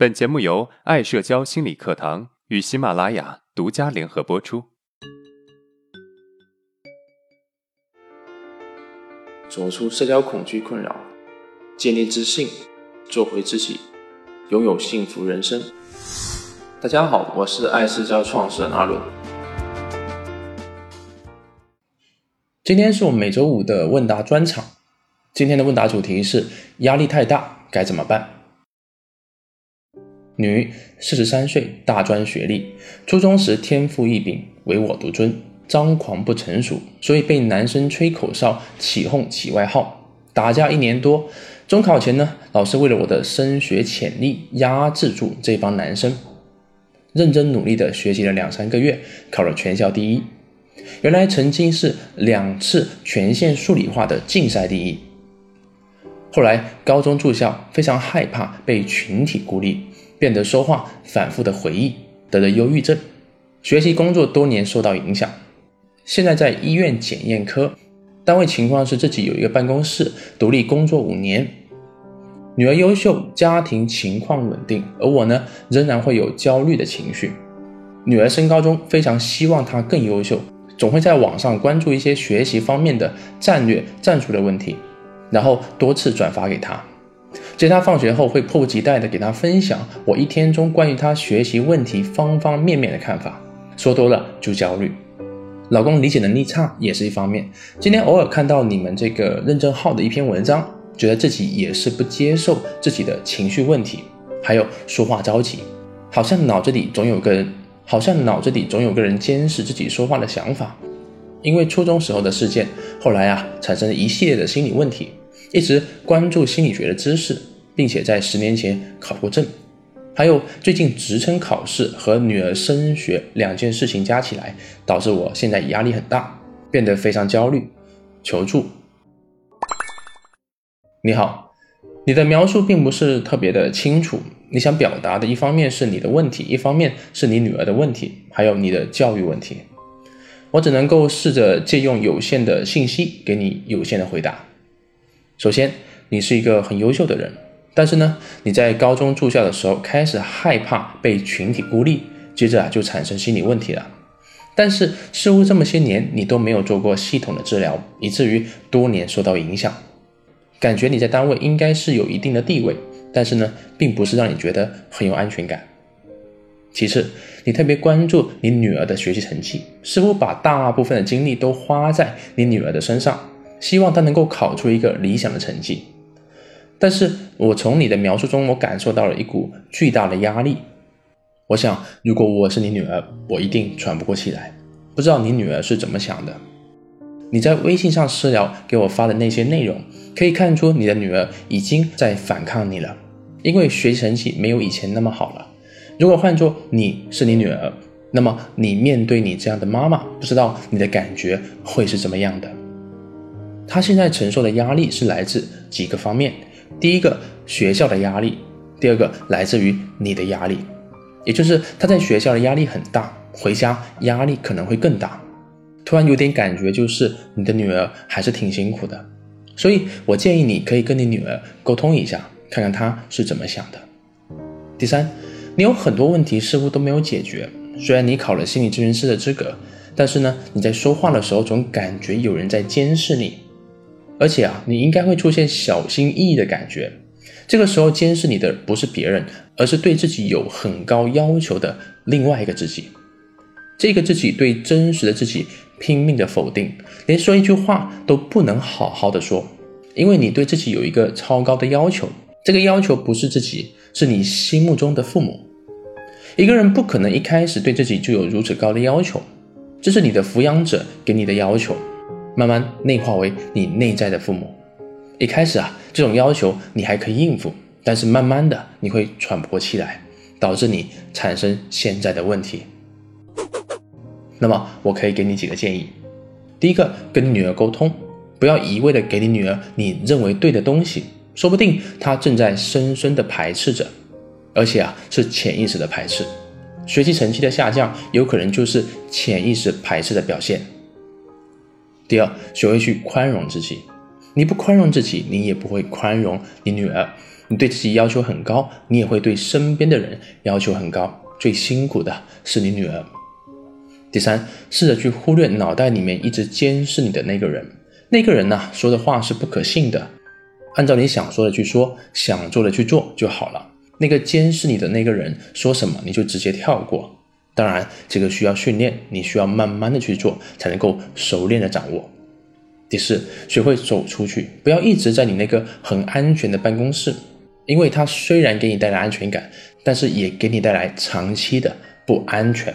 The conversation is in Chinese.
本节目由爱社交心理课堂与喜马拉雅独家联合播出。走出社交恐惧困扰，建立自信，做回自己，拥有幸福人生。大家好，我是爱社交创始人阿伦。今天是我们每周五的问答专场。今天的问答主题是：压力太大该怎么办？女，四十三岁，大专学历，初中时天赋异禀，唯我独尊，张狂不成熟，所以被男生吹口哨，起哄起外号，打架一年多。中考前呢，老师为了我的升学潜力，压制住这帮男生，认真努力的学习了两三个月，考了全校第一。原来曾经是两次全县数理化的竞赛第一。后来高中住校，非常害怕被群体孤立，变得说话反复的回忆，得了忧郁症。学习工作多年受到影响，现在在医院检验科，单位情况是自己有一个办公室，独立工作五年。女儿优秀，家庭情况稳定，而我呢，仍然会有焦虑的情绪。女儿升高中，非常希望她更优秀。总会在网上关注一些学习方面的战略、战术的问题，然后多次转发给她。接他放学后，会迫不及待地给他分享我一天中关于他学习问题方方面面的看法。说多了就焦虑。老公理解能力差也是一方面。今天偶尔看到你们这个认证号的一篇文章，觉得自己也是不接受自己的情绪问题，还有说话着急，好像脑子里总有个人。好像脑子里总有个人监视自己说话的想法，因为初中时候的事件，后来啊产生了一系列的心理问题，一直关注心理学的知识，并且在十年前考过证，还有最近职称考试和女儿升学两件事情加起来，导致我现在压力很大，变得非常焦虑，求助。你好，你的描述并不是特别的清楚。你想表达的一方面是你的问题，一方面是你女儿的问题，还有你的教育问题。我只能够试着借用有限的信息给你有限的回答。首先，你是一个很优秀的人，但是呢，你在高中住校的时候开始害怕被群体孤立，接着啊就产生心理问题了。但是似乎这么些年你都没有做过系统的治疗，以至于多年受到影响，感觉你在单位应该是有一定的地位。但是呢，并不是让你觉得很有安全感。其次，你特别关注你女儿的学习成绩，似乎把大部分的精力都花在你女儿的身上，希望她能够考出一个理想的成绩。但是我从你的描述中，我感受到了一股巨大的压力。我想，如果我是你女儿，我一定喘不过气来。不知道你女儿是怎么想的？你在微信上私聊给我发的那些内容，可以看出你的女儿已经在反抗你了，因为学习成绩没有以前那么好了。如果换作你是你女儿，那么你面对你这样的妈妈，不知道你的感觉会是怎么样的？她现在承受的压力是来自几个方面：第一个，学校的压力；第二个，来自于你的压力，也就是他在学校的压力很大，回家压力可能会更大。突然有点感觉，就是你的女儿还是挺辛苦的，所以我建议你可以跟你女儿沟通一下，看看她是怎么想的。第三，你有很多问题似乎都没有解决，虽然你考了心理咨询师的资格，但是呢，你在说话的时候总感觉有人在监视你，而且啊，你应该会出现小心翼翼的感觉。这个时候监视你的不是别人，而是对自己有很高要求的另外一个自己。这个自己对真实的自己拼命的否定，连说一句话都不能好好的说，因为你对自己有一个超高的要求。这个要求不是自己，是你心目中的父母。一个人不可能一开始对自己就有如此高的要求，这是你的抚养者给你的要求，慢慢内化为你内在的父母。一开始啊，这种要求你还可以应付，但是慢慢的你会喘不过气来，导致你产生现在的问题。那么我可以给你几个建议。第一个，跟女儿沟通，不要一味的给你女儿你认为对的东西，说不定她正在深深的排斥着，而且啊是潜意识的排斥。学习成绩的下降，有可能就是潜意识排斥的表现。第二，学会去宽容自己。你不宽容自己，你也不会宽容你女儿。你对自己要求很高，你也会对身边的人要求很高。最辛苦的是你女儿。第三，试着去忽略脑袋里面一直监视你的那个人。那个人呢，说的话是不可信的，按照你想说的去说，想做的去做就好了。那个监视你的那个人说什么，你就直接跳过。当然，这个需要训练，你需要慢慢的去做，才能够熟练的掌握。第四，学会走出去，不要一直在你那个很安全的办公室，因为它虽然给你带来安全感。但是也给你带来长期的不安全。